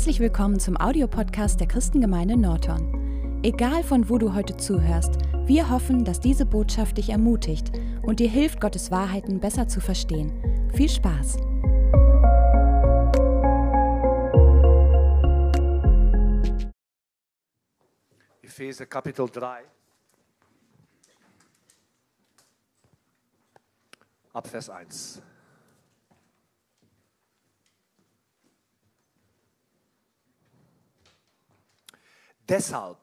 Herzlich willkommen zum Audiopodcast der Christengemeinde Norton. Egal von wo du heute zuhörst, wir hoffen, dass diese Botschaft dich ermutigt und dir hilft, Gottes Wahrheiten besser zu verstehen. Viel Spaß! Epheser Kapitel 3. Ab Vers 1. Deshalb,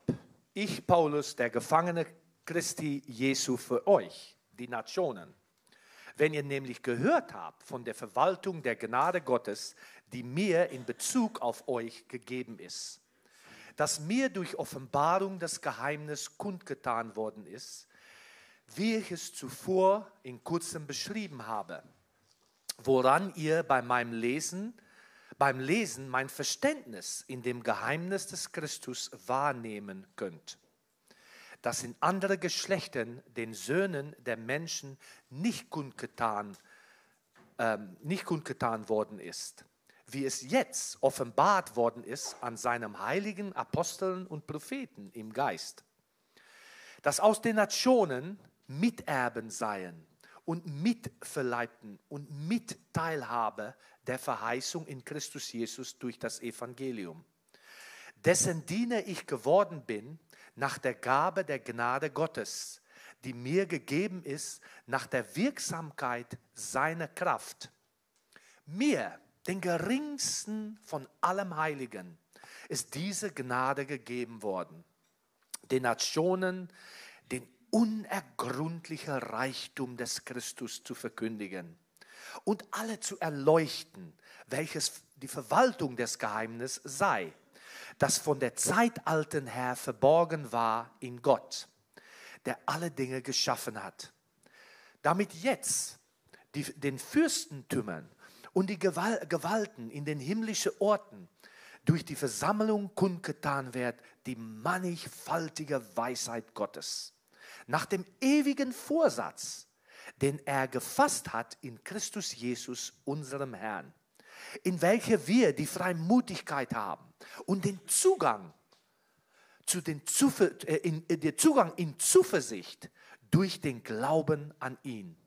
ich Paulus, der Gefangene Christi Jesu für euch, die Nationen, wenn ihr nämlich gehört habt von der Verwaltung der Gnade Gottes, die mir in Bezug auf euch gegeben ist, dass mir durch Offenbarung das Geheimnis kundgetan worden ist, wie ich es zuvor in kurzem beschrieben habe, woran ihr bei meinem Lesen beim Lesen mein Verständnis in dem Geheimnis des Christus wahrnehmen könnt, das in anderen Geschlechtern den Söhnen der Menschen nicht kundgetan, ähm, nicht kundgetan worden ist, wie es jetzt offenbart worden ist an seinem heiligen Aposteln und Propheten im Geist, dass aus den Nationen Miterben seien und Mitverleibten und Mitteilhabe der Verheißung in Christus Jesus durch das Evangelium, dessen Diener ich geworden bin nach der Gabe der Gnade Gottes, die mir gegeben ist nach der Wirksamkeit seiner Kraft. Mir, den geringsten von allem Heiligen, ist diese Gnade gegeben worden, den Nationen den unergründlichen Reichtum des Christus zu verkündigen und alle zu erleuchten, welches die Verwaltung des Geheimnisses sei, das von der Zeitalten her verborgen war in Gott, der alle Dinge geschaffen hat, damit jetzt die, den Fürstentümern und die Gewalten in den himmlischen Orten durch die Versammlung kundgetan wird, die mannigfaltige Weisheit Gottes, nach dem ewigen Vorsatz, den er gefasst hat in Christus Jesus, unserem Herrn, in welcher wir die Freimutigkeit haben und den Zugang zu den Zuver äh, in, äh, der Zugang in Zuversicht durch den Glauben an ihn.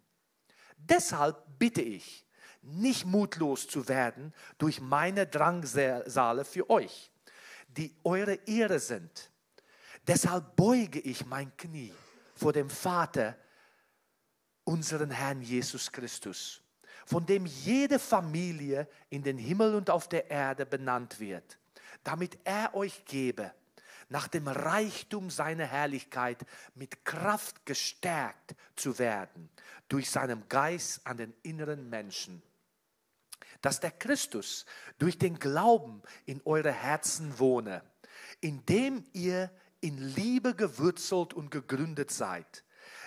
Deshalb bitte ich, nicht mutlos zu werden durch meine Drangsale für euch, die eure Ehre sind. Deshalb beuge ich mein Knie vor dem Vater, unseren Herrn Jesus Christus, von dem jede Familie in den Himmel und auf der Erde benannt wird, damit er euch gebe, nach dem Reichtum seiner Herrlichkeit mit Kraft gestärkt zu werden durch seinen Geist an den inneren Menschen. Dass der Christus durch den Glauben in eure Herzen wohne, indem ihr in Liebe gewurzelt und gegründet seid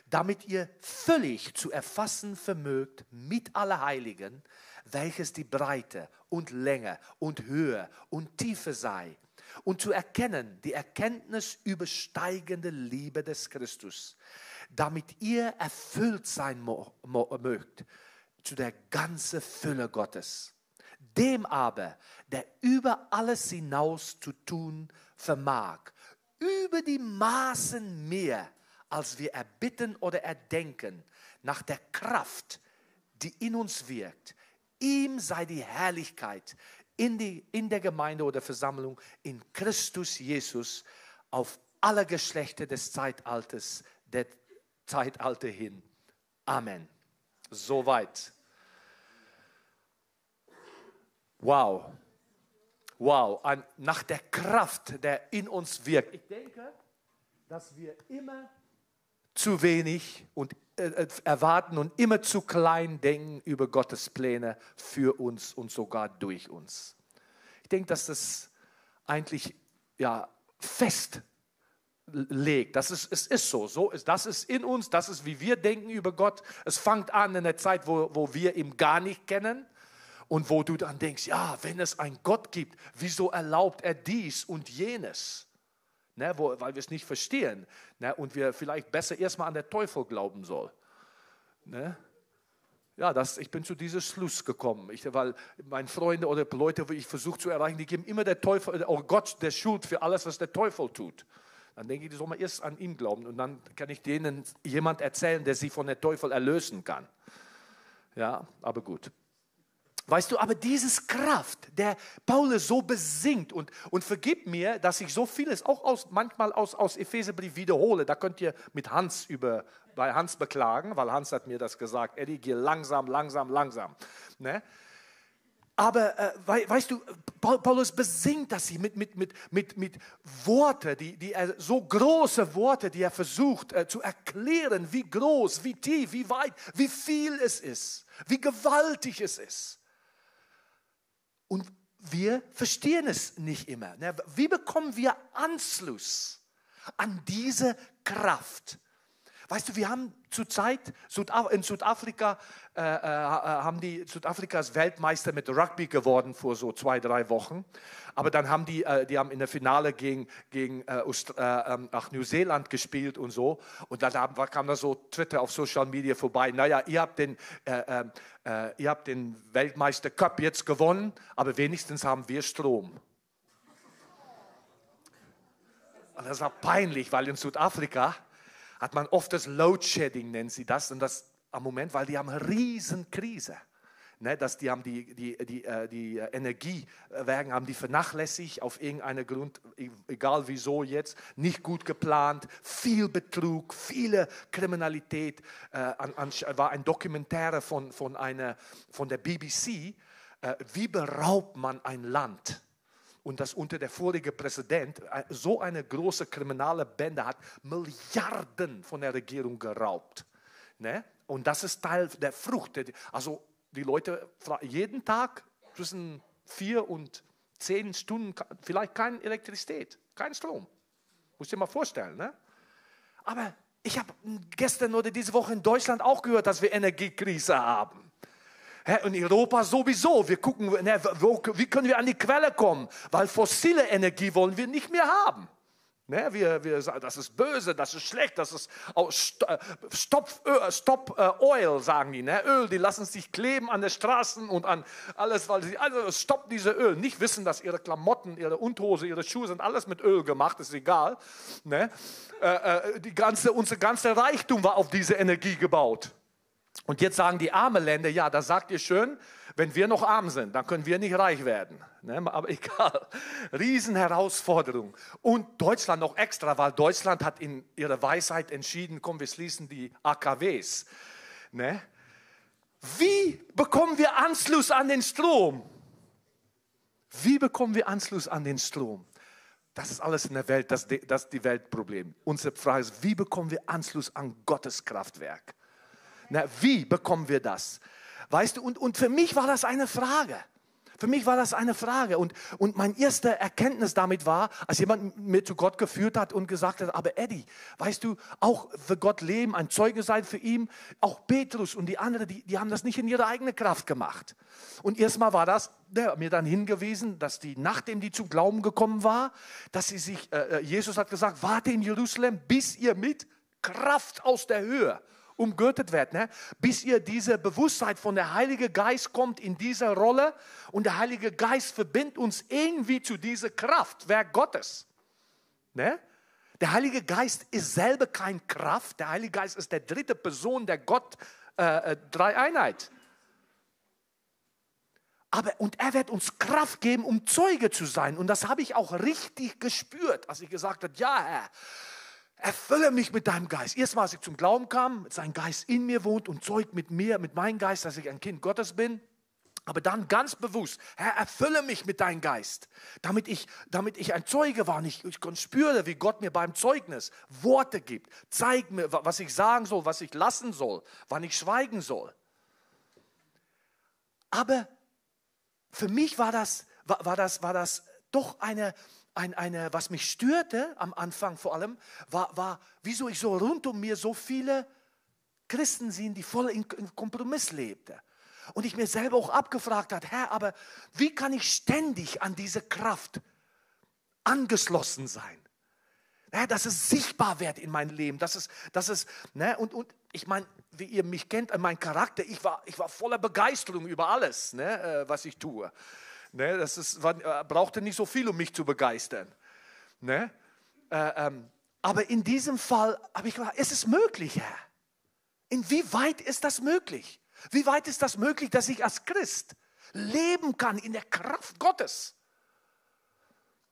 damit ihr völlig zu erfassen vermögt mit aller Heiligen, welches die Breite und Länge und Höhe und Tiefe sei, und zu erkennen die Erkenntnis übersteigende Liebe des Christus, damit ihr erfüllt sein mögt zu der ganzen Fülle Gottes. Dem aber, der über alles hinaus zu tun vermag, über die Maßen mehr, als wir erbitten oder erdenken, nach der Kraft, die in uns wirkt. Ihm sei die Herrlichkeit in, die, in der Gemeinde oder Versammlung in Christus Jesus auf alle Geschlechter des Zeitalters, der Zeitalter hin. Amen. Soweit. Wow. Wow. Ein, nach der Kraft, der in uns wirkt. Ich denke, dass wir immer zu wenig und äh, äh, erwarten und immer zu klein denken über Gottes Pläne für uns und sogar durch uns. Ich denke, dass das eigentlich ja, festlegt. Das ist, es ist so, so ist, das ist in uns, das ist, wie wir denken über Gott. Es fängt an in der Zeit, wo, wo wir ihn gar nicht kennen und wo du dann denkst, ja, wenn es einen Gott gibt, wieso erlaubt er dies und jenes? ne, wo, weil wir es nicht verstehen ne, und wir vielleicht besser erstmal an den Teufel glauben sollen. Ne? Ja, das, ich bin zu diesem Schluss gekommen, ich, weil meine Freunde oder Leute, die ich versuche zu erreichen, die geben immer der Teufel, oh Gott, der Schuld für alles, was der Teufel tut. Dann denke ich, die soll man erst an ihn glauben und dann kann ich denen jemand erzählen, der sie von der Teufel erlösen kann. Ja, aber gut. Weißt du, aber dieses Kraft, der Paulus so besingt und, und vergib mir, dass ich so vieles auch aus, manchmal aus, aus Epheserbrief wiederhole. Da könnt ihr mit Hans über, bei Hans beklagen, weil Hans hat mir das gesagt. Eddie, geh langsam, langsam, langsam. Ne? Aber äh, weißt du, Paulus besingt das hier mit, mit, mit, mit, mit Worten, die, die er, so große Worte, die er versucht äh, zu erklären, wie groß, wie tief, wie weit, wie viel es ist, wie gewaltig es ist. Und wir verstehen es nicht immer. Ne? Wie bekommen wir Anschluss an diese Kraft? Weißt du, wir haben zurzeit in Südafrika äh, äh, haben die Südafrikas Weltmeister mit Rugby geworden vor so zwei drei Wochen. Aber dann haben die, äh, die haben in der Finale gegen, gegen äh, äh, ähm, nach Neuseeland gespielt und so. Und dann haben, kam da so Twitter auf Social Media vorbei. Naja, ihr habt den, äh, ähm, ihr habt den Weltmeister Cup jetzt gewonnen, aber wenigstens haben wir Strom. Und das war peinlich, weil in Südafrika hat man oft das Load Shedding, nennen sie das, und das am Moment, weil die haben eine Riesenkrise. Ne, dass die haben die, die, die, äh, die Energiewerke haben die vernachlässigt auf irgendeinen Grund, e-, egal wieso jetzt, nicht gut geplant, viel Betrug, viele Kriminalität. Äh, war ein Dokumentär von, von, einer, von der BBC, äh, wie beraubt man ein Land? Und dass unter der vorige Präsident äh, so eine große kriminelle Bände hat Milliarden von der Regierung geraubt. Ne? Und das ist Teil der Frucht. Also die Leute jeden Tag zwischen vier und zehn Stunden vielleicht keine Elektrizität, kein Strom. Muss dir mal vorstellen. Ne? Aber ich habe gestern oder diese Woche in Deutschland auch gehört, dass wir Energiekrise haben. In Europa sowieso. Wir gucken, wie können wir an die Quelle kommen? Weil fossile Energie wollen wir nicht mehr haben. Ne, wir, wir sagen, das ist böse, das ist schlecht, das ist Stop, Stop Oil, sagen die. Ne? Öl, die lassen sich kleben an den Straßen und an alles, weil sie, also stopp diese Öl. Nicht wissen, dass ihre Klamotten, ihre Unterhose, ihre Schuhe sind alles mit Öl gemacht, ist egal. Ne? Äh, die ganze, unser ganzer Reichtum war auf diese Energie gebaut. Und jetzt sagen die armen Länder, ja, das sagt ihr schön, wenn wir noch arm sind, dann können wir nicht reich werden. Ne? Aber egal, Riesenherausforderung. Und Deutschland noch extra, weil Deutschland hat in ihrer Weisheit entschieden, komm, wir schließen die AKWs. Ne? Wie bekommen wir Anschluss an den Strom? Wie bekommen wir Anschluss an den Strom? Das ist alles in der Welt, das, das ist die Weltproblem. Unsere Frage ist, wie bekommen wir Anschluss an Gottes Kraftwerk? Na, wie bekommen wir das? Weißt du, und, und für mich war das eine Frage. Für mich war das eine Frage. Und, und mein erster Erkenntnis damit war, als jemand mir zu Gott geführt hat und gesagt hat, aber Eddie, weißt du, auch für Gott leben, ein Zeuge sein für ihn, auch Petrus und die anderen, die, die haben das nicht in ihrer eigenen Kraft gemacht. Und erstmal war das, der mir dann hingewiesen, dass die, nachdem die zum Glauben gekommen war, dass sie sich, äh, äh Jesus hat gesagt, warte in Jerusalem, bis ihr mit Kraft aus der Höhe umgürtet werdet, ne? bis ihr diese Bewusstheit von der Heilige Geist kommt in dieser Rolle und der Heilige Geist verbindet uns irgendwie zu dieser Kraft, Werk Gottes. Ne? Der Heilige Geist ist selber kein Kraft, der Heilige Geist ist der dritte Person der Gott äh, äh Dreieinheit. Aber, und er wird uns Kraft geben, um Zeuge zu sein. Und das habe ich auch richtig gespürt, als ich gesagt habe, ja Herr, Erfülle mich mit deinem Geist. Erstmal, als ich zum Glauben kam, sein Geist in mir wohnt und zeugt mit mir, mit meinem Geist, dass ich ein Kind Gottes bin. Aber dann ganz bewusst, Herr, erfülle mich mit deinem Geist, damit ich, damit ich ein Zeuge war. Ich, ich spüre, wie Gott mir beim Zeugnis Worte gibt. Zeig mir, was ich sagen soll, was ich lassen soll, wann ich schweigen soll. Aber für mich war das, war, war das, war das doch eine, ein, eine, was mich störte am Anfang vor allem, war, war, wieso ich so rund um mir so viele Christen sehen, die voll in, in Kompromiss lebten. Und ich mir selber auch abgefragt habe, Herr, aber wie kann ich ständig an diese Kraft angeschlossen sein? Ja, dass es sichtbar wird in meinem Leben, dass es, dass es, ne, und, und ich meine, wie ihr mich kennt, mein Charakter, ich war, ich war voller Begeisterung über alles, ne, äh, was ich tue. Ne, das ist, war, äh, brauchte nicht so viel, um mich zu begeistern. Ne? Äh, ähm, aber in diesem Fall habe ich ist es möglich, Herr? Inwieweit ist das möglich? Wie weit ist das möglich, dass ich als Christ leben kann in der Kraft Gottes?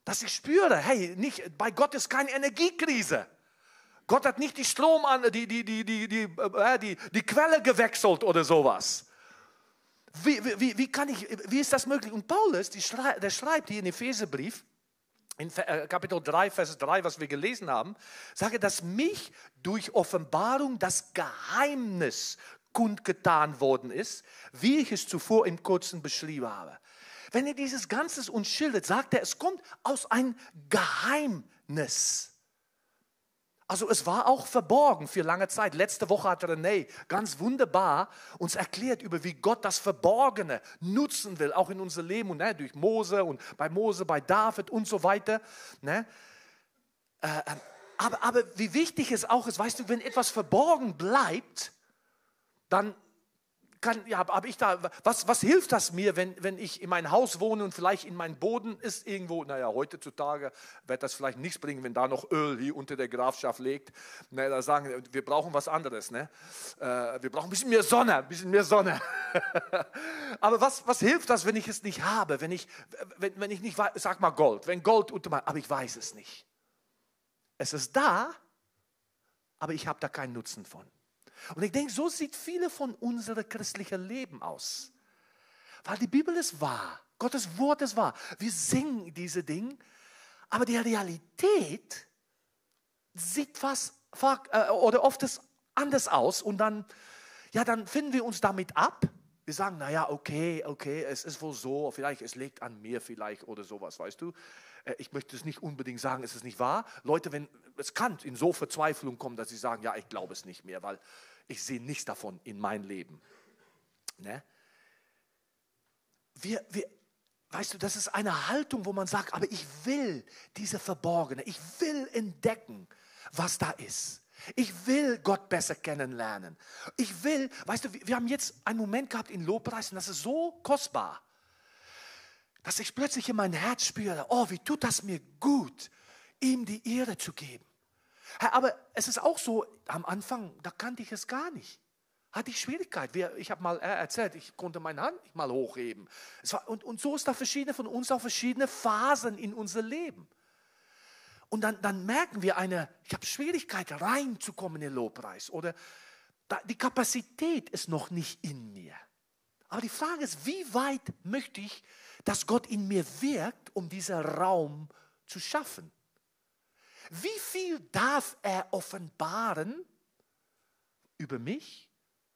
Dass ich spüre, hey, nicht, bei Gott ist keine Energiekrise. Gott hat nicht die Strom an, die, die, die, die, die, äh, die, die Quelle gewechselt oder sowas. Wie, wie, wie, kann ich, wie ist das möglich? Und Paulus, der schreibt hier in Epheserbrief, in äh, Kapitel 3, Vers 3, was wir gelesen haben, sage, dass mich durch Offenbarung das Geheimnis kundgetan worden ist, wie ich es zuvor im Kurzen beschrieben habe. Wenn er dieses Ganzes uns schildert, sagt er, es kommt aus einem Geheimnis. Also es war auch verborgen für lange Zeit. Letzte Woche hat René ganz wunderbar uns erklärt über wie Gott das Verborgene nutzen will, auch in unser Leben und ne, durch Mose und bei Mose, bei David und so weiter. Ne? Äh, ähm, aber, aber wie wichtig es auch ist, weißt du, wenn etwas verborgen bleibt, dann kann, ja, habe ich da, was, was hilft das mir, wenn, wenn ich in mein Haus wohne und vielleicht in meinem Boden ist irgendwo, naja, heutzutage wird das vielleicht nichts bringen, wenn da noch Öl hier unter der Grafschaft liegt. Na, da sagen wir brauchen was anderes. Ne? Äh, wir brauchen ein bisschen mehr Sonne, ein bisschen mehr Sonne. aber was, was hilft das, wenn ich es nicht habe, wenn ich, wenn, wenn ich nicht, sag mal Gold, wenn Gold unter mein, aber ich weiß es nicht. Es ist da, aber ich habe da keinen Nutzen von. Und ich denke, so sieht viele von unserem christlichen Leben aus. Weil die Bibel ist wahr, Gottes Wort ist wahr. Wir singen diese Dinge, aber die Realität sieht fast äh, oder oft anders aus und dann, ja, dann finden wir uns damit ab. Wir sagen, naja, okay, okay, es ist wohl so, vielleicht es liegt an mir vielleicht oder sowas, weißt du. Äh, ich möchte es nicht unbedingt sagen, es ist nicht wahr. Leute, wenn es kann in so Verzweiflung kommen, dass sie sagen, ja, ich glaube es nicht mehr, weil ich sehe nichts davon in mein Leben. Ne? Wir, wir, weißt du, das ist eine Haltung, wo man sagt, aber ich will diese Verborgene, ich will entdecken, was da ist. Ich will Gott besser kennenlernen. Ich will, weißt du, wir haben jetzt einen Moment gehabt in Lobpreis und das ist so kostbar, dass ich plötzlich in mein Herz spüre, oh, wie tut das mir gut, ihm die Ehre zu geben. Aber es ist auch so, am Anfang, da kannte ich es gar nicht. Hatte ich Schwierigkeit. Ich habe mal erzählt, ich konnte meine Hand nicht mal hochheben. Und, und so ist da verschiedene von uns auch verschiedene Phasen in unser Leben. Und dann, dann merken wir eine, ich habe Schwierigkeit reinzukommen in den Lobpreis oder die Kapazität ist noch nicht in mir. Aber die Frage ist, wie weit möchte ich, dass Gott in mir wirkt, um diesen Raum zu schaffen? Wie viel darf er offenbaren über mich,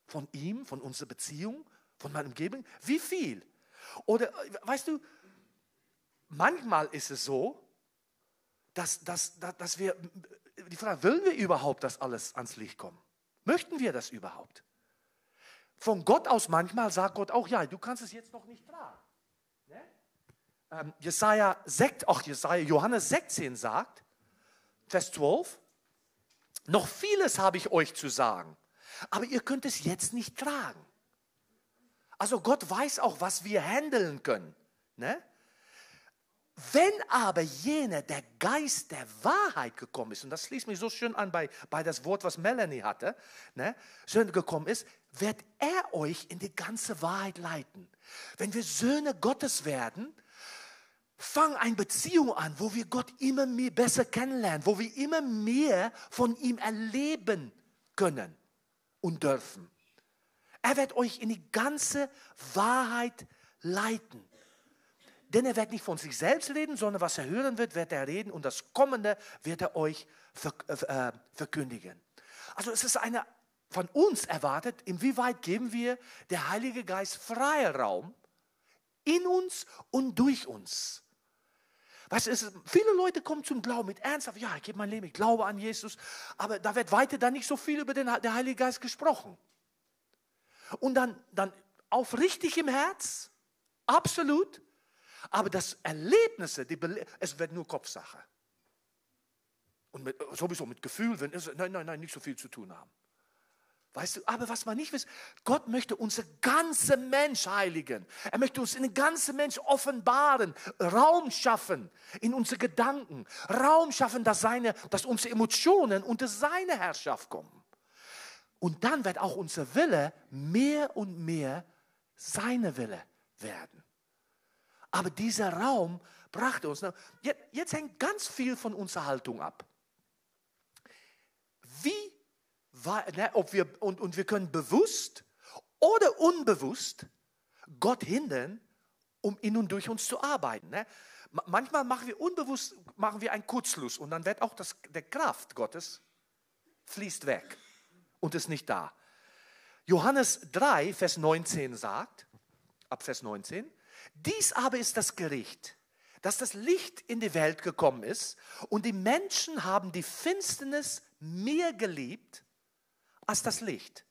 von ihm, von unserer Beziehung, von meiner Umgebung? Wie viel? Oder weißt du, manchmal ist es so, dass, dass, dass wir, die Frage, wollen wir überhaupt, dass alles ans Licht kommt? Möchten wir das überhaupt? Von Gott aus manchmal sagt Gott auch, ja, du kannst es jetzt noch nicht tragen. Ne? Ähm, Jesaja, 6, ach, Jesaja, Johannes 16 sagt, Vers 12. Noch vieles habe ich euch zu sagen, aber ihr könnt es jetzt nicht tragen. Also Gott weiß auch, was wir handeln können. Ne? Wenn aber jener, der Geist der Wahrheit gekommen ist, und das schließt mich so schön an bei, bei das Wort, was Melanie hatte, ne, schön gekommen ist, wird er euch in die ganze Wahrheit leiten. Wenn wir Söhne Gottes werden, Fang eine Beziehung an, wo wir Gott immer mehr besser kennenlernen, wo wir immer mehr von ihm erleben können und dürfen. Er wird euch in die ganze Wahrheit leiten. Denn er wird nicht von sich selbst reden, sondern was er hören wird, wird er reden und das Kommende wird er euch äh, verkündigen. Also es ist eine von uns erwartet, inwieweit geben wir der Heilige Geist freien Raum in uns und durch uns. Du, es, viele Leute kommen zum Glauben mit ernsthaft, ja, ich gebe mein Leben, ich glaube an Jesus, aber da wird weiter dann nicht so viel über den, den Heiligen Geist gesprochen. Und dann, dann aufrichtig im Herz, absolut, aber das Erlebnisse, die, es wird nur Kopfsache. Und mit, sowieso mit Gefühl, wenn es, nein, nein, nein, nicht so viel zu tun haben. Weißt du, aber was man nicht weiß, Gott möchte unser ganze Mensch heiligen. Er möchte uns in den ganzen Mensch offenbaren, Raum schaffen in unsere Gedanken, Raum schaffen, dass, seine, dass unsere Emotionen unter seine Herrschaft kommen. Und dann wird auch unser Wille mehr und mehr seine Wille werden. Aber dieser Raum brachte uns, jetzt, jetzt hängt ganz viel von unserer Haltung ab. Wie ob wir, und, und wir können bewusst oder unbewusst Gott hindern, um in und durch uns zu arbeiten. Ne? Manchmal machen wir unbewusst machen wir einen Kurzschluss und dann wird auch das, der Kraft Gottes fließt weg und ist nicht da. Johannes 3, Vers 19 sagt, ab Vers 19, dies aber ist das Gericht, dass das Licht in die Welt gekommen ist und die Menschen haben die Finsternis mehr geliebt als das Licht,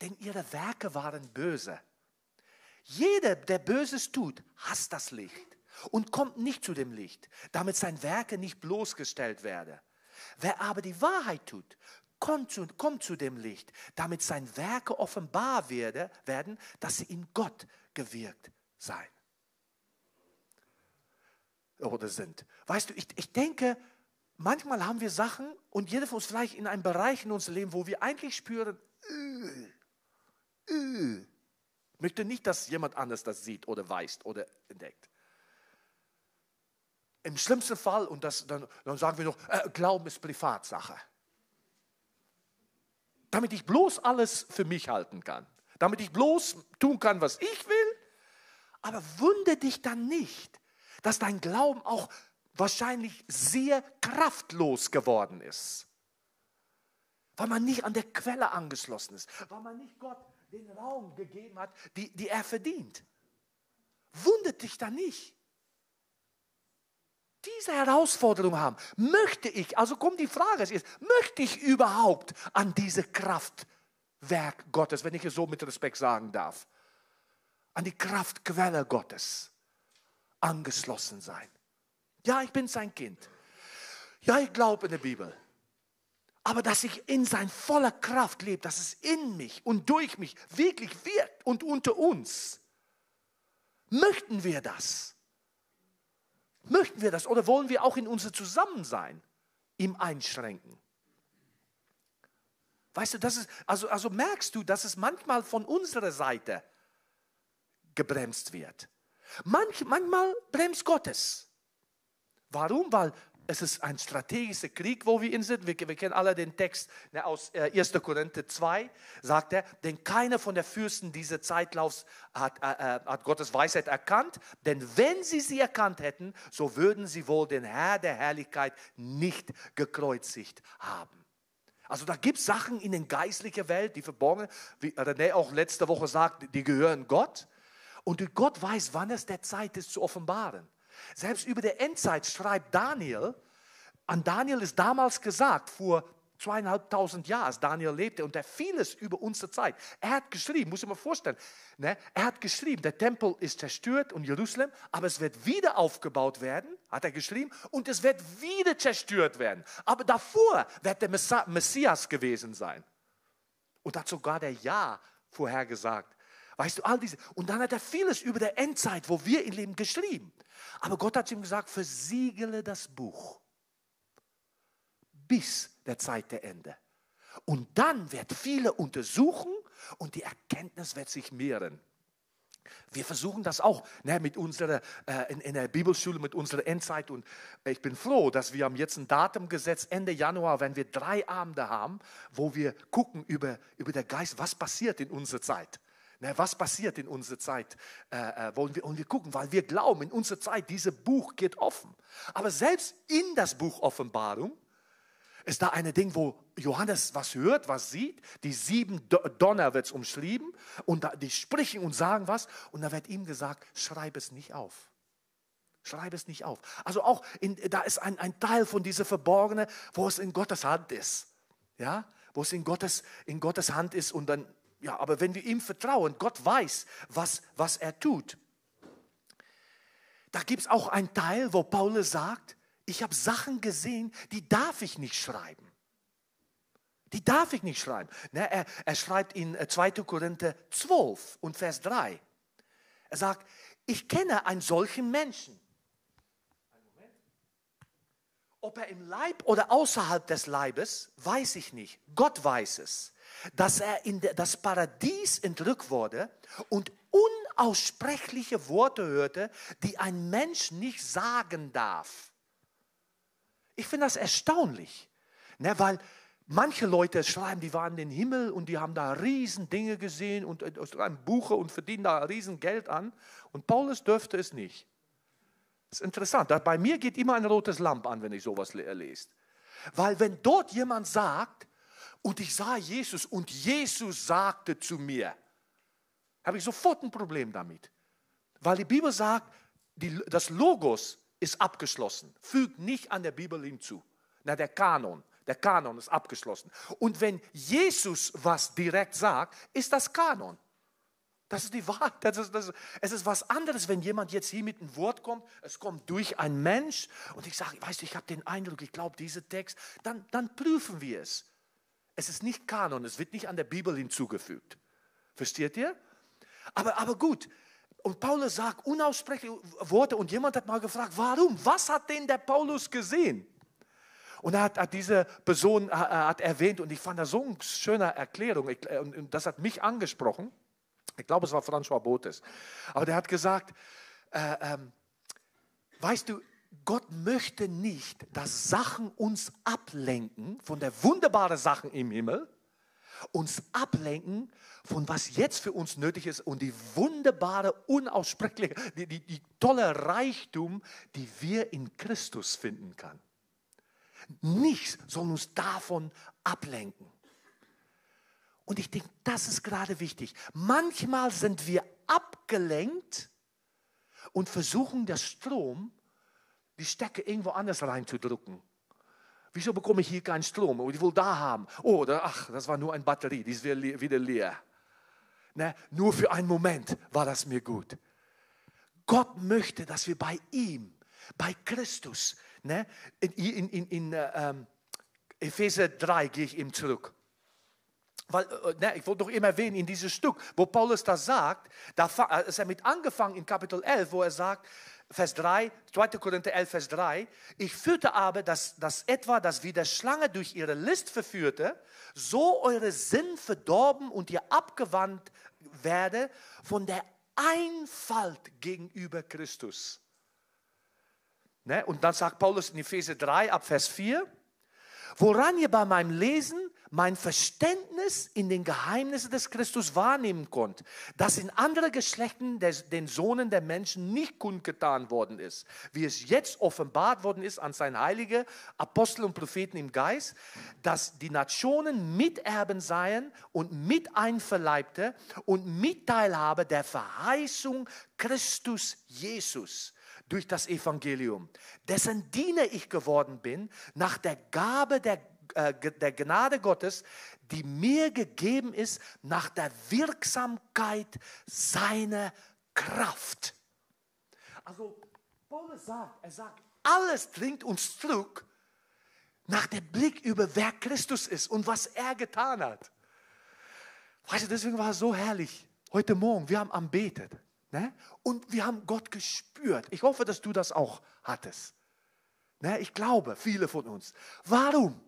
denn ihre Werke waren böse. Jeder, der Böses tut, hasst das Licht und kommt nicht zu dem Licht, damit sein Werke nicht bloßgestellt werde. Wer aber die Wahrheit tut, kommt zu, kommt zu dem Licht, damit sein Werke offenbar werde, werden, dass sie in Gott gewirkt sein. Oder sind. Weißt du, ich, ich denke, manchmal haben wir Sachen und jeder von uns vielleicht in einem Bereich in unserem Leben, wo wir eigentlich spüren, äh, äh, möchte nicht, dass jemand anders das sieht oder weiß oder entdeckt. Im schlimmsten Fall, und das, dann, dann sagen wir noch, äh, Glauben ist Privatsache. Damit ich bloß alles für mich halten kann. Damit ich bloß tun kann, was ich will. Aber wundere dich dann nicht, dass dein Glauben auch wahrscheinlich sehr kraftlos geworden ist. Weil man nicht an der Quelle angeschlossen ist. Weil man nicht Gott den Raum gegeben hat, die, die er verdient. Wundert dich da nicht. Diese Herausforderung haben, möchte ich, also kommt die Frage, ist, möchte ich überhaupt an diese Kraftwerk Gottes, wenn ich es so mit Respekt sagen darf, an die Kraftquelle Gottes angeschlossen sein? Ja, ich bin sein Kind. Ja, ich glaube in der Bibel. Aber dass ich in sein voller Kraft lebe, dass es in mich und durch mich wirklich wirkt und unter uns. Möchten wir das? Möchten wir das? Oder wollen wir auch in unser Zusammensein ihm einschränken? Weißt du, das ist, also, also merkst du, dass es manchmal von unserer Seite gebremst wird. Manch, manchmal bremst Gottes. Warum? Weil es ist ein strategischer Krieg, wo wir in sind. Wir, wir kennen alle den Text ne, aus äh, 1. Korinther 2, sagt er, denn keiner von der Fürsten dieses Zeitlaufs hat, äh, äh, hat Gottes Weisheit erkannt, denn wenn sie sie erkannt hätten, so würden sie wohl den Herr der Herrlichkeit nicht gekreuzigt haben. Also da gibt es Sachen in der geistlichen Welt, die verborgen, wie René auch letzte Woche sagt, die gehören Gott. Und Gott weiß, wann es der Zeit ist zu offenbaren. Selbst über der Endzeit schreibt Daniel, an Daniel ist damals gesagt, vor zweieinhalbtausend Jahren, Daniel lebte, und er vieles über unsere Zeit. Er hat geschrieben, muss ich mir vorstellen, ne? er hat geschrieben, der Tempel ist zerstört und Jerusalem, aber es wird wieder aufgebaut werden, hat er geschrieben, und es wird wieder zerstört werden. Aber davor wird der Messias gewesen sein. Und hat sogar der Ja vorhergesagt. Weißt du, all diese. Und dann hat er vieles über der Endzeit, wo wir in Leben geschrieben. Aber Gott hat ihm gesagt, versiegele das Buch bis der Zeit der Ende. Und dann wird viele untersuchen und die Erkenntnis wird sich mehren. Wir versuchen das auch ne, mit unserer, äh, in, in, der Bibelschule, mit unserer Endzeit. Und ich bin froh, dass wir haben jetzt ein Datum gesetzt, Ende Januar, wenn wir drei Abende haben, wo wir gucken über, über den Geist, was passiert in unserer Zeit. Na, was passiert in unserer Zeit? Äh, äh, wollen wir, und wir gucken, weil wir glauben, in unserer Zeit, dieses Buch geht offen. Aber selbst in das Buch Offenbarung ist da ein Ding, wo Johannes was hört, was sieht. Die sieben Donner wird es umschrieben und die sprechen und sagen was. Und da wird ihm gesagt, schreib es nicht auf. Schreib es nicht auf. Also auch in, da ist ein, ein Teil von dieser Verborgene, wo es in Gottes Hand ist. Ja, wo es in Gottes, in Gottes Hand ist und dann ja, aber wenn wir ihm vertrauen, Gott weiß, was, was er tut. Da gibt es auch einen Teil, wo Paulus sagt, ich habe Sachen gesehen, die darf ich nicht schreiben. Die darf ich nicht schreiben. Er, er schreibt in 2. Äh, Korinther 12 und Vers 3. Er sagt, ich kenne einen solchen Menschen. Ob er im Leib oder außerhalb des Leibes, weiß ich nicht. Gott weiß es. Dass er in das Paradies entrückt wurde und unaussprechliche Worte hörte, die ein Mensch nicht sagen darf. Ich finde das erstaunlich, ne, weil manche Leute schreiben, die waren in den Himmel und die haben da riesen Dinge gesehen und einem Buche und verdienen da riesen Geld an. Und Paulus dürfte es nicht. Das ist interessant. Bei mir geht immer ein rotes Lamp an, wenn ich sowas lese. Weil wenn dort jemand sagt, und ich sah Jesus und Jesus sagte zu mir, habe ich sofort ein Problem damit. Weil die Bibel sagt, die, das Logos ist abgeschlossen, fügt nicht an der Bibel hinzu. Na, der Kanon, der Kanon ist abgeschlossen. Und wenn Jesus was direkt sagt, ist das Kanon. Das ist die Wahrheit. Das ist, das es ist was anderes, wenn jemand jetzt hier mit einem Wort kommt, es kommt durch einen Mensch und ich sage, weißt du, ich habe den Eindruck, ich glaube, dieser Text, dann, dann prüfen wir es. Es ist nicht Kanon, es wird nicht an der Bibel hinzugefügt. Versteht ihr? Aber, aber gut, und Paulus sagt unaussprechliche Worte und jemand hat mal gefragt, warum? Was hat denn der Paulus gesehen? Und er hat, hat diese Person hat erwähnt und ich fand das so eine schöne Erklärung ich, und das hat mich angesprochen. Ich glaube, es war François Botes. Aber der hat gesagt, äh, ähm, weißt du, Gott möchte nicht, dass Sachen uns ablenken von der wunderbaren Sachen im Himmel, uns ablenken von was jetzt für uns nötig ist und die wunderbare, unaussprechliche, die, die, die tolle Reichtum, die wir in Christus finden kann. Nichts soll uns davon ablenken. Und ich denke, das ist gerade wichtig. Manchmal sind wir abgelenkt und versuchen, der Strom, die Stecke irgendwo anders reinzudrücken. Wieso bekomme ich hier keinen Strom? Oh, ich will da haben. Oh, ach, das war nur eine Batterie, die ist wieder leer. Ne? Nur für einen Moment war das mir gut. Gott möchte, dass wir bei ihm, bei Christus, ne? in, in, in, in äh, ähm, Epheser 3 gehe ich eben zurück. Weil, äh, ne, ich wollte doch immer erwähnen, in diesem Stück, wo Paulus das sagt, da äh, ist er mit angefangen in Kapitel 11, wo er sagt, Vers 3, 2. Korinther 11, Vers 3, ich führte aber, dass, dass etwa, dass wie der Schlange durch ihre List verführte, so eure Sinn verdorben und ihr abgewandt werde von der Einfalt gegenüber Christus. Ne? Und dann sagt Paulus in Epheser 3 ab Vers 4, woran ihr bei meinem Lesen mein Verständnis in den Geheimnissen des Christus wahrnehmen konnte, das in anderen Geschlechten des, den Sohnen der Menschen nicht kundgetan worden ist, wie es jetzt offenbart worden ist an sein heilige Apostel und Propheten im Geist, dass die Nationen Miterben seien und Miteinverleibte und Mitteilhabe der Verheißung Christus Jesus durch das Evangelium, dessen Diener ich geworden bin, nach der Gabe der äh, der Gnade Gottes, die mir gegeben ist nach der Wirksamkeit seiner Kraft. Also Paulus sagt, er sagt, alles dringt uns zurück nach dem Blick über wer Christus ist und was er getan hat. Weißt du, deswegen war es so herrlich. Heute Morgen, wir haben anbetet. Ne? Und wir haben Gott gespürt. Ich hoffe, dass du das auch hattest. Ne? Ich glaube, viele von uns. Warum?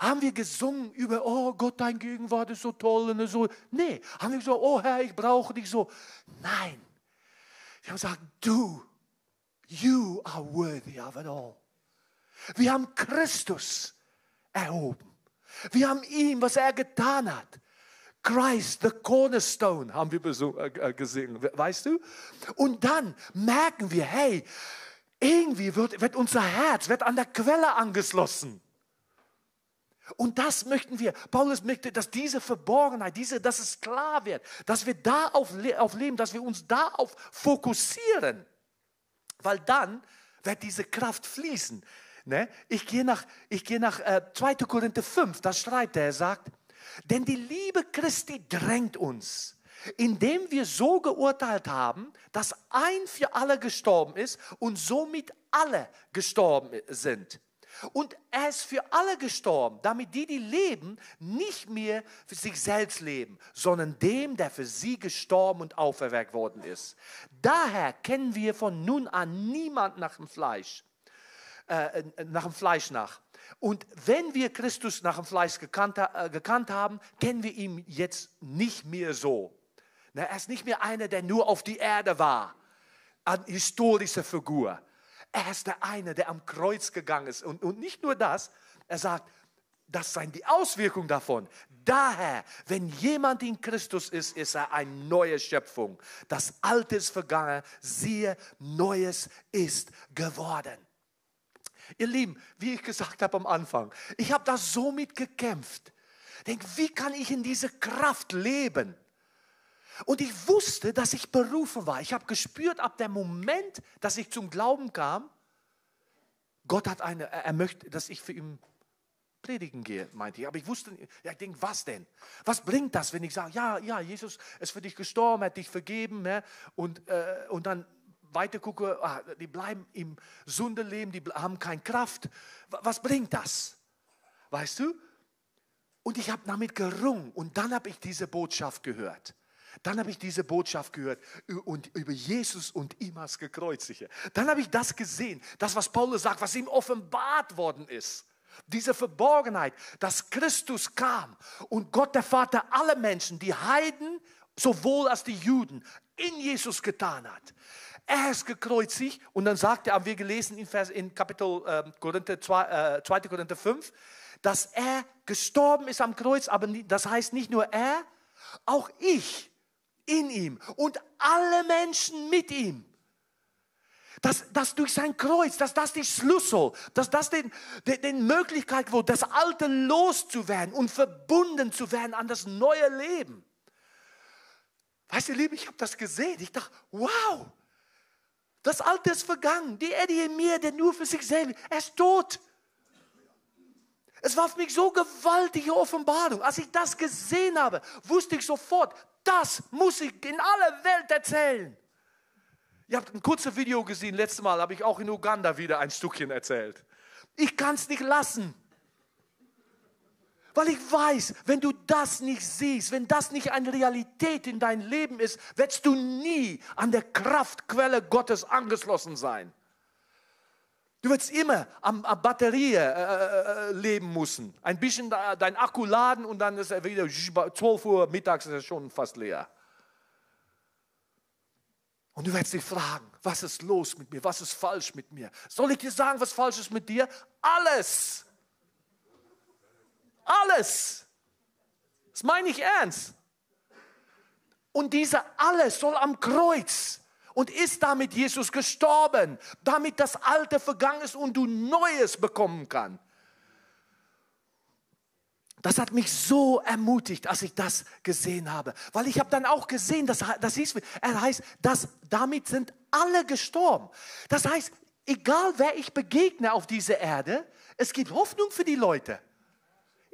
Haben wir gesungen über, oh Gott, dein Gegenwart ist so toll und so. Nee, haben wir gesagt, oh Herr, ich brauche dich so. Nein. Wir haben gesagt, du, you are worthy of it all. Wir haben Christus erhoben. Wir haben ihm, was er getan hat. Christ, the cornerstone, haben wir äh, gesungen, weißt du? Und dann merken wir, hey, irgendwie wird, wird unser Herz, wird an der Quelle angeschlossen. Und das möchten wir. Paulus möchte, dass diese Verborgenheit, diese, dass es klar wird, dass wir da auf, auf leben, dass wir uns darauf fokussieren. Weil dann wird diese Kraft fließen. Ne? Ich gehe nach, ich gehe nach äh, 2. Korinther 5, da schreibt er, er sagt, denn die Liebe Christi drängt uns, indem wir so geurteilt haben, dass ein für alle gestorben ist und somit alle gestorben sind. Und er ist für alle gestorben, damit die, die leben, nicht mehr für sich selbst leben, sondern dem, der für sie gestorben und auferweckt worden ist. Daher kennen wir von nun an niemand nach dem Fleisch, äh, nach dem Fleisch nach. Und wenn wir Christus nach dem Fleisch gekannt, äh, gekannt haben, kennen wir ihn jetzt nicht mehr so. Na, er ist nicht mehr einer, der nur auf die Erde war, eine historische Figur. Er ist der eine, der am Kreuz gegangen ist. Und, und nicht nur das, er sagt, das seien die Auswirkungen davon. Daher, wenn jemand in Christus ist, ist er eine neue Schöpfung. Das Alte ist vergangen, siehe, Neues ist geworden. Ihr Lieben, wie ich gesagt habe am Anfang, ich habe da so mit gekämpft. Denk, wie kann ich in diese Kraft leben? Und ich wusste, dass ich berufen war. Ich habe gespürt, ab dem Moment, dass ich zum Glauben kam, Gott hat eine, er möchte, dass ich für ihn predigen gehe, meinte ich. Aber ich wusste, ja, ich denke, was denn? Was bringt das, wenn ich sage, ja, ja, Jesus ist für dich gestorben, er hat dich vergeben, ne? und, äh, und dann weiter gucke, ah, die bleiben im Sündeleben, die haben keine Kraft. Was bringt das? Weißt du? Und ich habe damit gerungen und dann habe ich diese Botschaft gehört. Dann habe ich diese Botschaft gehört und über Jesus und ihm als Gekreuzigte. Dann habe ich das gesehen, das, was Paulus sagt, was ihm offenbart worden ist. Diese Verborgenheit, dass Christus kam und Gott der Vater alle Menschen, die Heiden sowohl als die Juden, in Jesus getan hat. Er ist gekreuzigt und dann sagt er, haben wir gelesen in, Vers, in Kapitel äh, Korinther 2, äh, 2. Korinther 5, dass er gestorben ist am Kreuz, aber das heißt nicht nur er, auch ich in ihm und alle Menschen mit ihm. Dass, dass durch sein Kreuz, dass das die Schlüssel, dass das den, den, den Möglichkeit wurde, das Alte loszuwerden und verbunden zu werden an das neue Leben. Weißt du, Liebe, ich habe das gesehen. Ich dachte, wow, das Alte ist vergangen. Die Eddie in mir, der nur für sich selbst, er ist tot. Es war für mich so gewaltige Offenbarung. Als ich das gesehen habe, wusste ich sofort, das muss ich in aller Welt erzählen. Ihr habt ein kurzes Video gesehen, letztes Mal habe ich auch in Uganda wieder ein Stückchen erzählt. Ich kann es nicht lassen. Weil ich weiß, wenn du das nicht siehst, wenn das nicht eine Realität in dein Leben ist, wirst du nie an der Kraftquelle Gottes angeschlossen sein. Du wirst immer am, am Batterie äh, äh, äh leben müssen. Ein bisschen dein Akku laden und dann ist er wieder 12 Uhr mittags ist er schon fast leer. Und du wirst dich fragen, was ist los mit mir? Was ist falsch mit mir? Soll ich dir sagen, was falsch ist mit dir? Alles. Alles. Das meine ich ernst. Und dieser alles soll am Kreuz und ist damit Jesus gestorben, damit das Alte vergangen ist und du Neues bekommen kannst. Das hat mich so ermutigt, als ich das gesehen habe. Weil ich habe dann auch gesehen, dass, das hieß, er heißt, dass damit sind alle gestorben. Das heißt, egal wer ich begegne auf dieser Erde, es gibt Hoffnung für die Leute.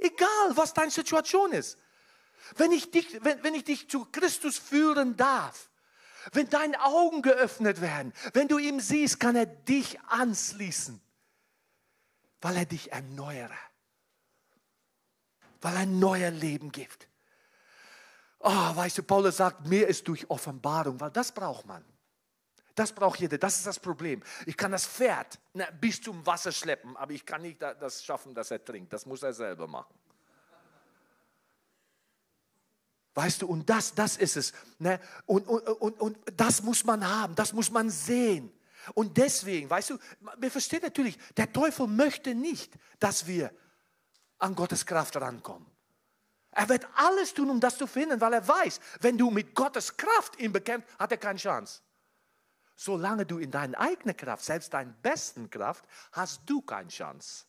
Egal, was deine Situation ist. Wenn ich dich, wenn, wenn ich dich zu Christus führen darf, wenn deine Augen geöffnet werden, wenn du ihn siehst, kann er dich anschließen, weil er dich erneuere, weil er ein neues Leben gibt. Oh, weißt du, Paulus sagt, mehr ist durch Offenbarung, weil das braucht man. Das braucht jeder, das ist das Problem. Ich kann das Pferd na, bis zum Wasser schleppen, aber ich kann nicht das schaffen, dass er trinkt. Das muss er selber machen. Weißt du, und das, das ist es. Ne? Und, und, und, und das muss man haben, das muss man sehen. Und deswegen, weißt du, wir verstehen natürlich, der Teufel möchte nicht, dass wir an Gottes Kraft rankommen. Er wird alles tun, um das zu finden, weil er weiß, wenn du mit Gottes Kraft ihn bekämpfst, hat er keine Chance. Solange du in deiner eigenen Kraft, selbst deiner besten Kraft, hast du keine Chance.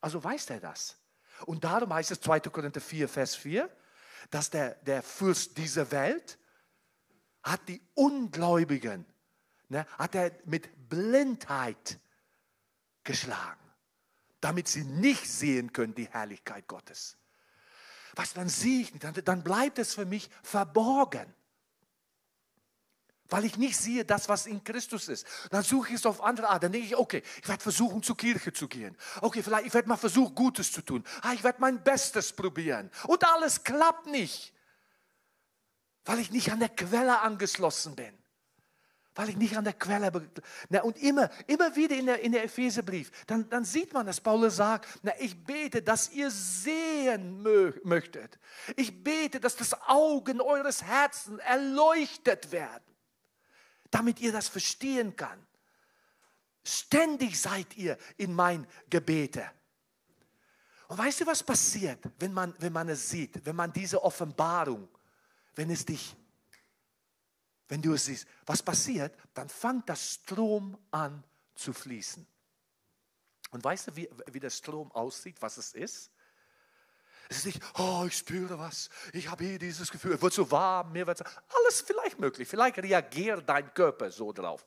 Also weiß er das. Und darum heißt es 2. Korinther 4, Vers 4, dass der, der Fürst dieser Welt hat die Ungläubigen, ne, hat er mit Blindheit geschlagen, damit sie nicht sehen können die Herrlichkeit Gottes. Was dann sehe ich nicht, dann, dann bleibt es für mich verborgen. Weil ich nicht sehe das, was in Christus ist. Dann suche ich es auf andere Art. Dann denke ich, okay, ich werde versuchen, zur Kirche zu gehen. Okay, vielleicht, ich werde mal versuchen, Gutes zu tun. Ah, ich werde mein Bestes probieren. Und alles klappt nicht, weil ich nicht an der Quelle angeschlossen bin. Weil ich nicht an der Quelle. Na, und immer, immer wieder in der, in der Epheserbrief, dann, dann sieht man, dass Paulus sagt, na, ich bete, dass ihr sehen mö möchtet. Ich bete, dass das Augen eures Herzens erleuchtet werden damit ihr das verstehen kann. Ständig seid ihr in mein Gebete. Und weißt du, was passiert, wenn man, wenn man es sieht, wenn man diese Offenbarung, wenn es dich, wenn du es siehst, was passiert, dann fängt das Strom an zu fließen. Und weißt du, wie, wie der Strom aussieht, was es ist? Es ist nicht, oh, ich spüre was, ich habe hier dieses Gefühl, es wird so warm, mir wird so, alles vielleicht möglich. Vielleicht reagiert dein Körper so drauf.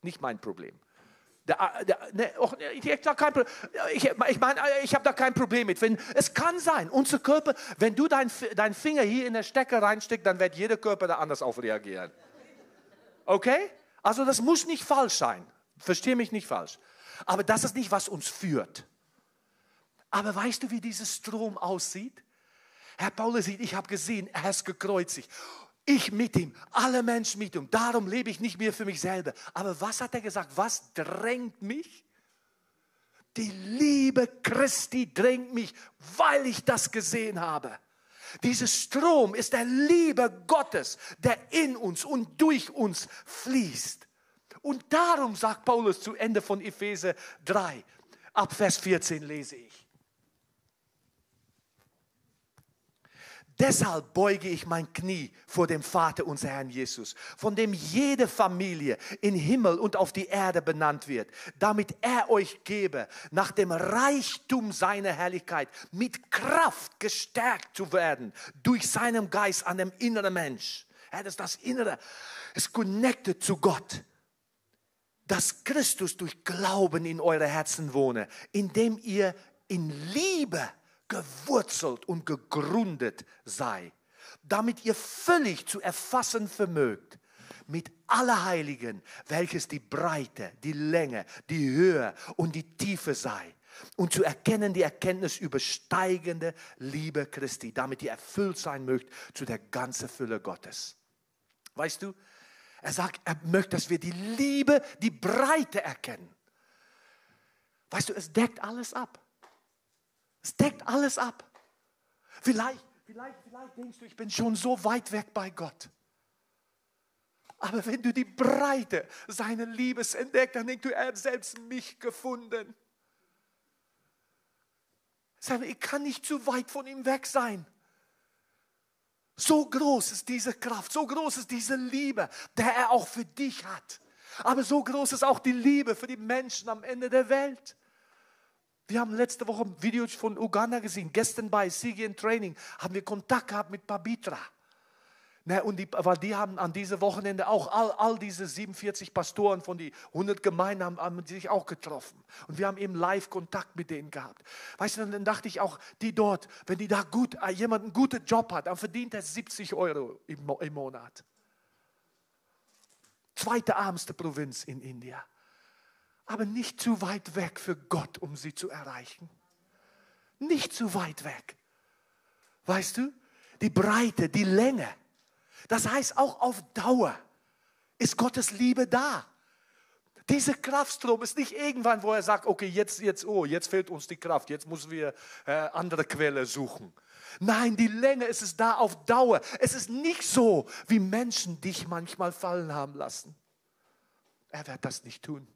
Nicht mein Problem. Der, der, ne, och, ich, ich, ich, ich meine, ich habe da kein Problem mit. Wenn, es kann sein, unser Körper, wenn du deinen dein Finger hier in der Stecker reinsteckst, dann wird jeder Körper da anders auf reagieren. Okay? Also das muss nicht falsch sein. Verstehe mich nicht falsch. Aber das ist nicht, was uns führt. Aber weißt du, wie dieser Strom aussieht? Herr Paulus sieht, ich habe gesehen, er ist gekreuzigt. Ich mit ihm, alle Menschen mit ihm. Darum lebe ich nicht mehr für mich selber. Aber was hat er gesagt? Was drängt mich? Die Liebe Christi drängt mich, weil ich das gesehen habe. Dieser Strom ist der Liebe Gottes, der in uns und durch uns fließt. Und darum sagt Paulus zu Ende von Epheser 3, ab Vers 14 lese ich. Deshalb beuge ich mein Knie vor dem Vater unser Herrn Jesus, von dem jede Familie in Himmel und auf die Erde benannt wird, damit er euch gebe, nach dem Reichtum seiner Herrlichkeit mit Kraft gestärkt zu werden durch seinen Geist an dem inneren Mensch. Ja, das ist das Innere, es connected zu Gott. Dass Christus durch Glauben in eure Herzen wohne, indem ihr in Liebe gewurzelt und gegründet sei, damit ihr völlig zu erfassen vermögt mit aller Heiligen, welches die Breite, die Länge, die Höhe und die Tiefe sei. Und zu erkennen die Erkenntnis übersteigende Liebe Christi, damit ihr erfüllt sein mögt zu der ganzen Fülle Gottes. Weißt du, er sagt, er möchte, dass wir die Liebe, die Breite erkennen. Weißt du, es deckt alles ab. Es deckt alles ab. Vielleicht, vielleicht, vielleicht denkst du, ich bin schon so weit weg bei Gott. Aber wenn du die Breite seiner Liebes entdeckst, dann denkst du, er hat selbst mich gefunden. Ich kann nicht zu weit von ihm weg sein. So groß ist diese Kraft, so groß ist diese Liebe, der er auch für dich hat. Aber so groß ist auch die Liebe für die Menschen am Ende der Welt. Wir haben letzte Woche Videos von Uganda gesehen. Gestern bei Sigien Training haben wir Kontakt gehabt mit Pabitra. Ne, und die, weil die haben an diesem Wochenende auch all, all diese 47 Pastoren von die 100 Gemeinden haben, haben sich auch getroffen. Und wir haben eben live Kontakt mit denen gehabt. Weißt du, dann dachte ich auch, die dort, wenn die da gut, äh, jemand einen guten Job hat, dann verdient er 70 Euro im, im Monat. Zweite ärmste Provinz in Indien aber nicht zu weit weg für Gott, um sie zu erreichen. Nicht zu weit weg. Weißt du, die Breite, die Länge. Das heißt, auch auf Dauer ist Gottes Liebe da. Dieser Kraftstrom ist nicht irgendwann, wo er sagt, okay, jetzt, jetzt, oh, jetzt fehlt uns die Kraft, jetzt müssen wir äh, andere Quelle suchen. Nein, die Länge ist es da auf Dauer. Es ist nicht so, wie Menschen dich manchmal fallen haben lassen. Er wird das nicht tun.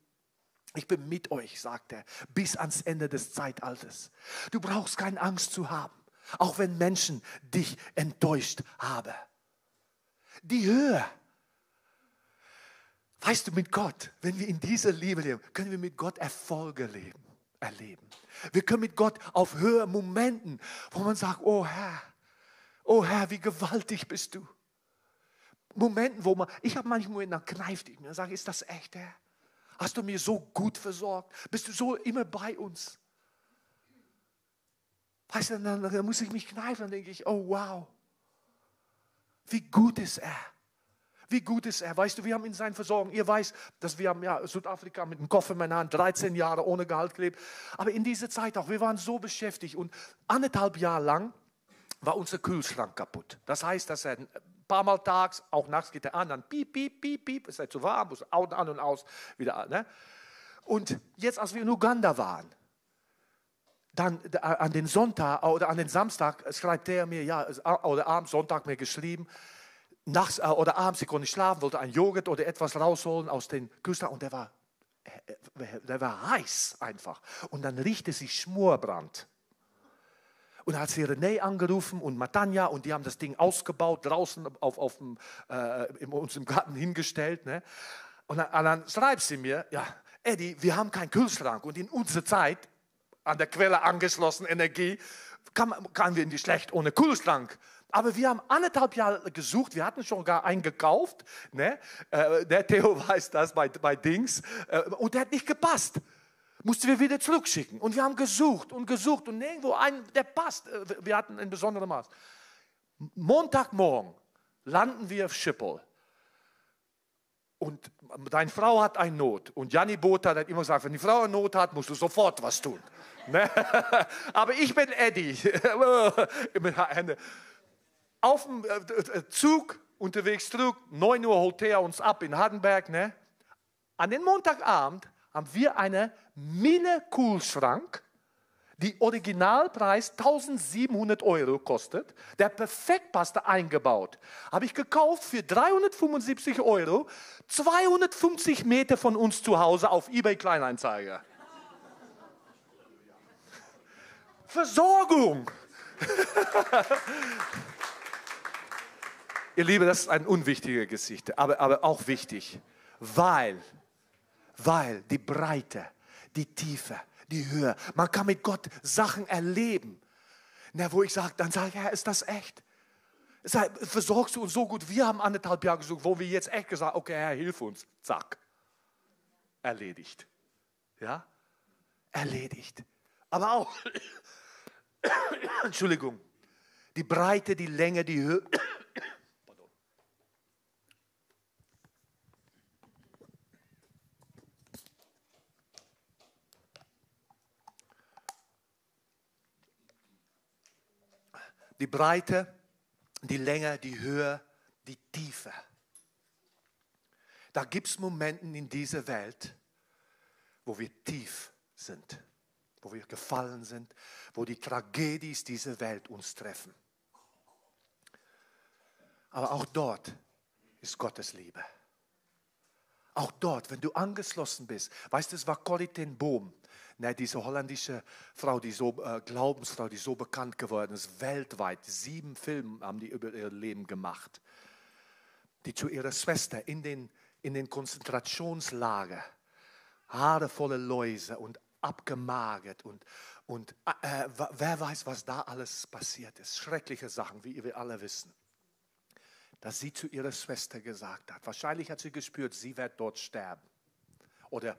Ich bin mit euch, sagt er, bis ans Ende des Zeitalters. Du brauchst keine Angst zu haben, auch wenn Menschen dich enttäuscht haben. Die Höhe. Weißt du, mit Gott, wenn wir in dieser Liebe leben, können wir mit Gott Erfolge leben, erleben. Wir können mit Gott auf Höhe Momenten, wo man sagt, oh Herr, oh Herr, wie gewaltig bist du. Momenten, wo man, ich habe manchmal in der kneift ich mir und sage, ist das echt, Herr? Hast du mir so gut versorgt? Bist du so immer bei uns? Weißt du, dann, dann muss ich mich kneifen, dann denke ich, oh wow, wie gut ist er. Wie gut ist er? Weißt du, wir haben ihn seine Versorgung. Ihr weißt, dass wir haben ja Südafrika mit einem Koffer in meiner Hand 13 Jahre ohne Gehalt gelebt. Aber in dieser Zeit auch, wir waren so beschäftigt und anderthalb Jahre lang war unser Kühlschrank kaputt. Das heißt, dass er paar Mal tags, auch nachts geht er an, dann piep, piep, piep, piep, ist er zu warm, muss an und aus, wieder an. Ne? Und jetzt, als wir in Uganda waren, dann äh, an den Sonntag oder an den Samstag schreibt er mir, ja, oder abends, Sonntag mir geschrieben, nachts äh, oder abends, ich konnte nicht schlafen, wollte ein Joghurt oder etwas rausholen aus den Küsten und der war, äh, der war heiß einfach. Und dann riechte sich Schmorbrand. Und hat sie René angerufen und Matanja und die haben das Ding ausgebaut, draußen auf, auf dem, äh, in unserem Garten hingestellt. Ne? Und dann, dann schreibt sie mir, ja, Eddie, wir haben keinen Kühlschrank und in unserer Zeit, an der Quelle angeschlossen, Energie, kann, kann wir nicht schlecht ohne Kühlschrank. Aber wir haben anderthalb Jahre gesucht, wir hatten schon gar einen gekauft. Ne? Äh, der Theo weiß das bei, bei Dings. Äh, und der hat nicht gepasst mussten wir wieder zurückschicken. Und wir haben gesucht und gesucht und nirgendwo einen, der passt. Äh, wir hatten ein besonderes Maß. Montagmorgen landen wir auf Schiphol. Und deine Frau hat eine Not. Und Janni Botha hat immer gesagt, wenn die Frau eine Not hat, musst du sofort was tun. Ne? Aber ich bin Eddie. Auf dem äh, Zug unterwegs zurück, 9 Uhr holt er uns ab in Hardenberg. Ne? An den Montagabend haben wir einen Mille-Kühlschrank, die Originalpreis 1700 Euro kostet, der perfekt passte eingebaut. Habe ich gekauft für 375 Euro, 250 Meter von uns zu Hause auf eBay Kleinanzeiger. Versorgung. Ihr Liebe, das ist eine unwichtige Geschichte, aber, aber auch wichtig, weil weil die Breite, die Tiefe, die Höhe, man kann mit Gott Sachen erleben, na, wo ich sage, dann sage ich, Herr, ist das echt? Versorgst du uns so gut? Wir haben anderthalb Jahre gesucht, wo wir jetzt echt gesagt okay, Herr, hilf uns. Zack. Erledigt. Ja? Erledigt. Aber auch, Entschuldigung, die Breite, die Länge, die Höhe, die Breite, die Länge, die Höhe, die Tiefe. Da gibt es Momente in dieser Welt, wo wir tief sind, wo wir gefallen sind, wo die Tragödien dieser Welt uns treffen. Aber auch dort ist Gottes Liebe. Auch dort, wenn du angeschlossen bist, weißt du, es war Corrie Boom, Ne, diese holländische Frau, die so äh, Glaubensfrau, die so bekannt geworden ist, weltweit, sieben Filme haben die über ihr Leben gemacht, die zu ihrer Schwester in den, in den Konzentrationslager, Haare voller Läuse und abgemagert und, und äh, äh wer weiß, was da alles passiert ist. Schreckliche Sachen, wie wir alle wissen. Dass sie zu ihrer Schwester gesagt hat, wahrscheinlich hat sie gespürt, sie wird dort sterben. Oder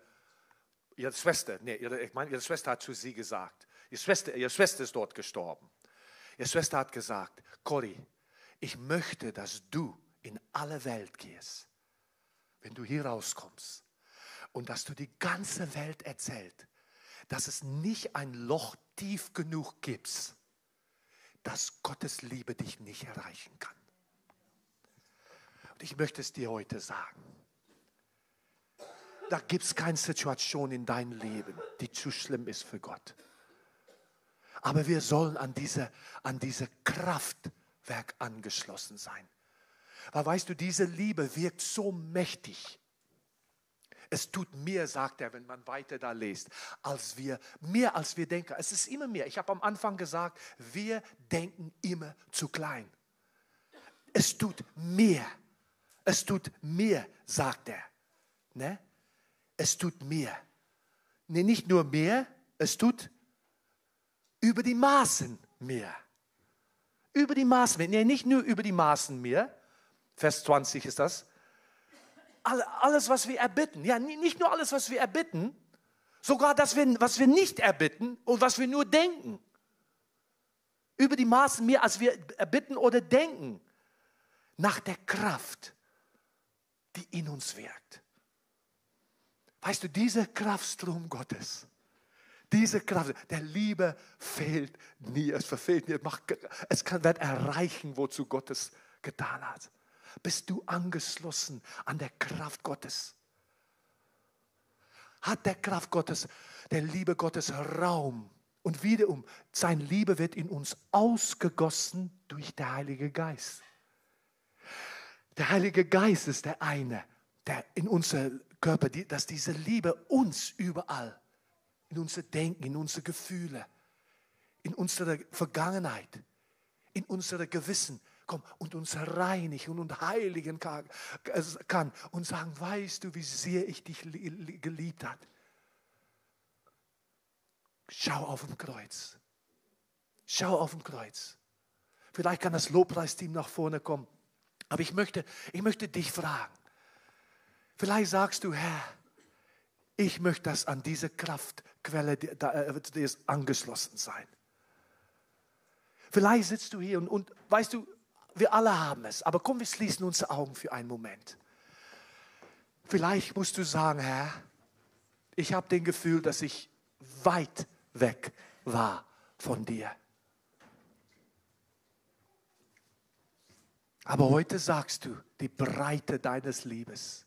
ihre Schwester, nee, ihre, ich meine, ihre Schwester hat zu sie gesagt, ihre Schwester, ihre Schwester ist dort gestorben. Ihre Schwester hat gesagt, Cory, ich möchte, dass du in alle Welt gehst, wenn du hier rauskommst und dass du die ganze Welt erzählst, dass es nicht ein Loch tief genug gibt, dass Gottes Liebe dich nicht erreichen kann. Und ich möchte es dir heute sagen da gibt es keine Situation in deinem Leben, die zu schlimm ist für Gott. Aber wir sollen an diese, an diese Kraftwerk angeschlossen sein. Weil weißt du, diese Liebe wirkt so mächtig. Es tut mehr, sagt er, wenn man weiter da liest, als wir, mehr als wir denken. Es ist immer mehr. Ich habe am Anfang gesagt, wir denken immer zu klein. Es tut mehr. Es tut mehr, sagt er. Ne? es tut mehr. Nee, nicht nur mehr, es tut über die Maßen mehr. Über die Maßen mehr. Nee, nicht nur über die Maßen mehr. Vers 20 ist das. Alles, was wir erbitten. Ja, nicht nur alles, was wir erbitten, sogar das, was wir nicht erbitten und was wir nur denken. Über die Maßen mehr, als wir erbitten oder denken. Nach der Kraft, die in uns wirkt. Weißt du, dieser Kraftstrom Gottes, diese Kraft der Liebe fehlt nie, es verfehlt nie, es, kann, wird erreichen, wozu Gott es getan hat. Bist du angeschlossen an der Kraft Gottes? Hat der Kraft Gottes, der Liebe Gottes Raum? Und wiederum, sein Liebe wird in uns ausgegossen durch den Heiligen Geist. Der Heilige Geist ist der eine, der in unser Körper, dass diese Liebe uns überall, in unser Denken, in unsere Gefühle, in unsere Vergangenheit, in unsere Gewissen, komm, und uns reinigen und heiligen kann, und sagen, weißt du, wie sehr ich dich geliebt habe. Schau auf dem Kreuz. Schau auf dem Kreuz. Vielleicht kann das Lobpreisteam nach vorne kommen. Aber ich möchte, ich möchte dich fragen. Vielleicht sagst du, Herr, ich möchte das an diese Kraftquelle äh, angeschlossen sein. Vielleicht sitzt du hier und, und weißt du, wir alle haben es, aber komm, wir schließen unsere Augen für einen Moment. Vielleicht musst du sagen, Herr, ich habe den Gefühl, dass ich weit weg war von dir. Aber heute sagst du, die Breite deines Liebes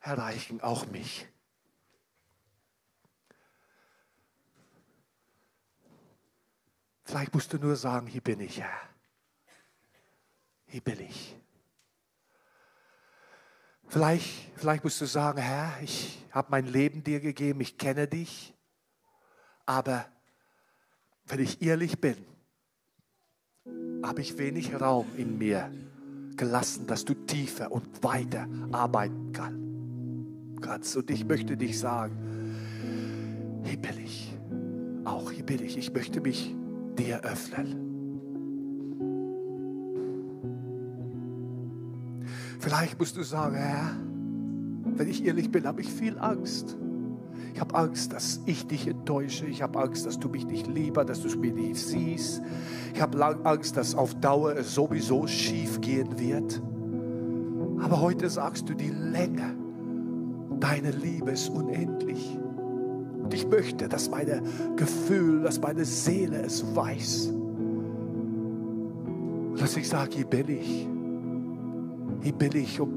erreichen auch mich. Vielleicht musst du nur sagen, hier bin ich, Herr. Hier bin ich. Vielleicht, vielleicht musst du sagen, Herr, ich habe mein Leben dir gegeben, ich kenne dich, aber wenn ich ehrlich bin, habe ich wenig Raum in mir gelassen, dass du tiefer und weiter arbeiten kannst. Und ich möchte dich sagen, hier bin ich, auch hier bin ich, ich möchte mich dir öffnen. Vielleicht musst du sagen, Herr, wenn ich ehrlich bin, habe ich viel Angst. Ich habe Angst, dass ich dich enttäusche. Ich habe Angst, dass du mich nicht liebst, dass du mich nicht siehst. Ich habe Angst, dass auf Dauer es sowieso schief gehen wird. Aber heute sagst du, die Länge deiner Liebe ist unendlich. Und ich möchte, dass meine Gefühl, dass meine Seele es weiß. Und dass ich sage, hier bin ich. Hier bin ich, um,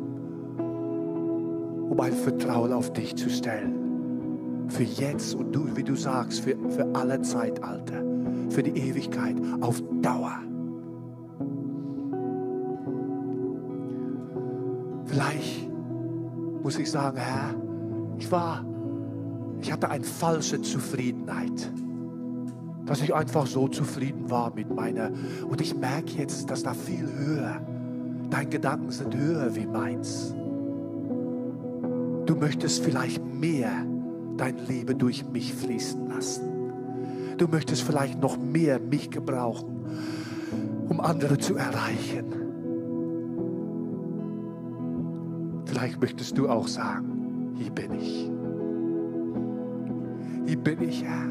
um ein Vertrauen auf dich zu stellen für jetzt und du, wie du sagst, für, für alle Zeitalter, für die Ewigkeit, auf Dauer. Vielleicht muss ich sagen, Herr, ich war, ich hatte eine falsche Zufriedenheit, dass ich einfach so zufrieden war mit meiner, und ich merke jetzt, dass da viel höher, deine Gedanken sind höher wie meins. Du möchtest vielleicht mehr dein Leben durch mich fließen lassen. Du möchtest vielleicht noch mehr mich gebrauchen, um andere zu erreichen. Vielleicht möchtest du auch sagen, hier bin ich. Hier bin ich, Herr,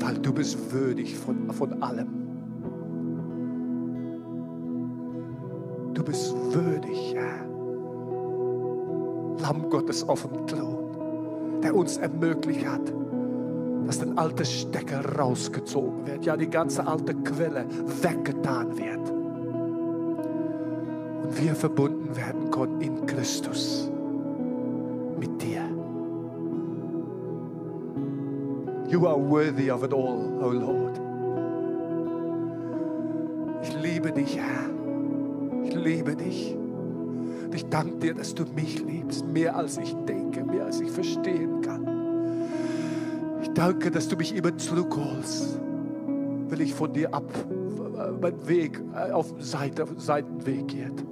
weil du bist würdig von, von allem. Du bist würdig, Herr. Lamm Gottes auf dem Thron der uns ermöglicht hat, dass der alte Stecker rausgezogen wird, ja die ganze alte Quelle weggetan wird und wir verbunden werden konnten in Christus mit dir. You are worthy of it all, oh Lord. Ich liebe dich, Herr. Ich liebe dich. Ich danke dir, dass du mich liebst, mehr als ich denke, mehr als ich verstehen kann. Ich danke, dass du mich immer zurückholst, will ich von dir ab, mein Weg äh, auf Seite, Seitenweg geht.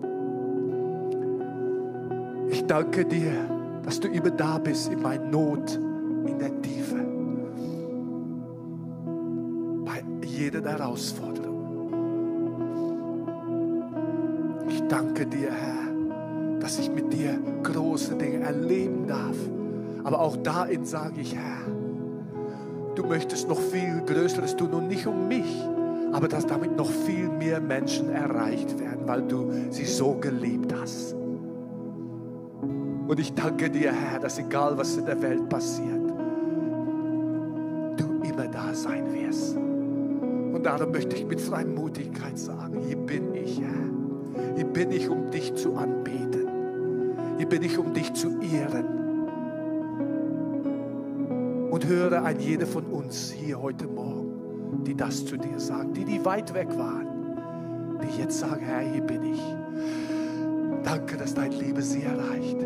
Ich danke dir, dass du immer da bist in meiner Not, in der Tiefe, bei jeder Herausforderung. Ich danke dir, Herr dass ich mit dir große Dinge erleben darf. Aber auch darin sage ich, Herr, du möchtest noch viel Größeres tun und nicht um mich, aber dass damit noch viel mehr Menschen erreicht werden, weil du sie so geliebt hast. Und ich danke dir, Herr, dass egal was in der Welt passiert, du immer da sein wirst. Und darum möchte ich mit Freimutigkeit sagen, hier bin ich, Herr. Hier bin ich, um dich zu anbeten. Hier bin ich, um dich zu ehren. Und höre ein jeder von uns hier heute Morgen, die das zu dir sagt, die, die weit weg waren, die jetzt sagen, Herr, hier bin ich. Danke, dass deine Liebe sie erreicht.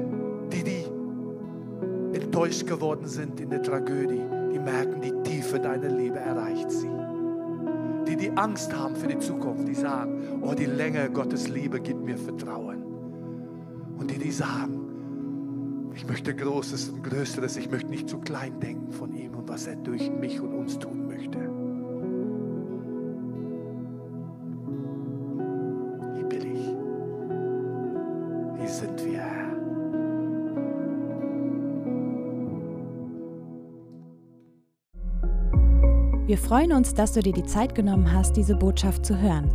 Die, die enttäuscht geworden sind in der Tragödie, die merken, die Tiefe deiner Liebe erreicht sie. Die, die Angst haben für die Zukunft, die sagen, oh, die Länge Gottes Liebe gibt mir Vertrauen. Die, die sagen, ich möchte Großes und Größeres, ich möchte nicht zu klein denken von ihm und was er durch mich und uns tun möchte. Hier bin ich. Sind wir, Herr. Wir freuen uns, dass du dir die Zeit genommen hast, diese Botschaft zu hören.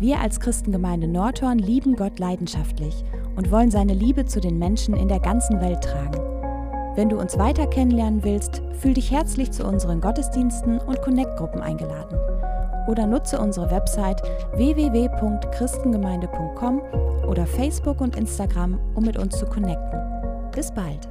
Wir als Christengemeinde Nordhorn lieben Gott leidenschaftlich und wollen seine Liebe zu den Menschen in der ganzen Welt tragen. Wenn du uns weiter kennenlernen willst, fühl dich herzlich zu unseren Gottesdiensten und Connect-Gruppen eingeladen. Oder nutze unsere Website www.christengemeinde.com oder Facebook und Instagram, um mit uns zu connecten. Bis bald!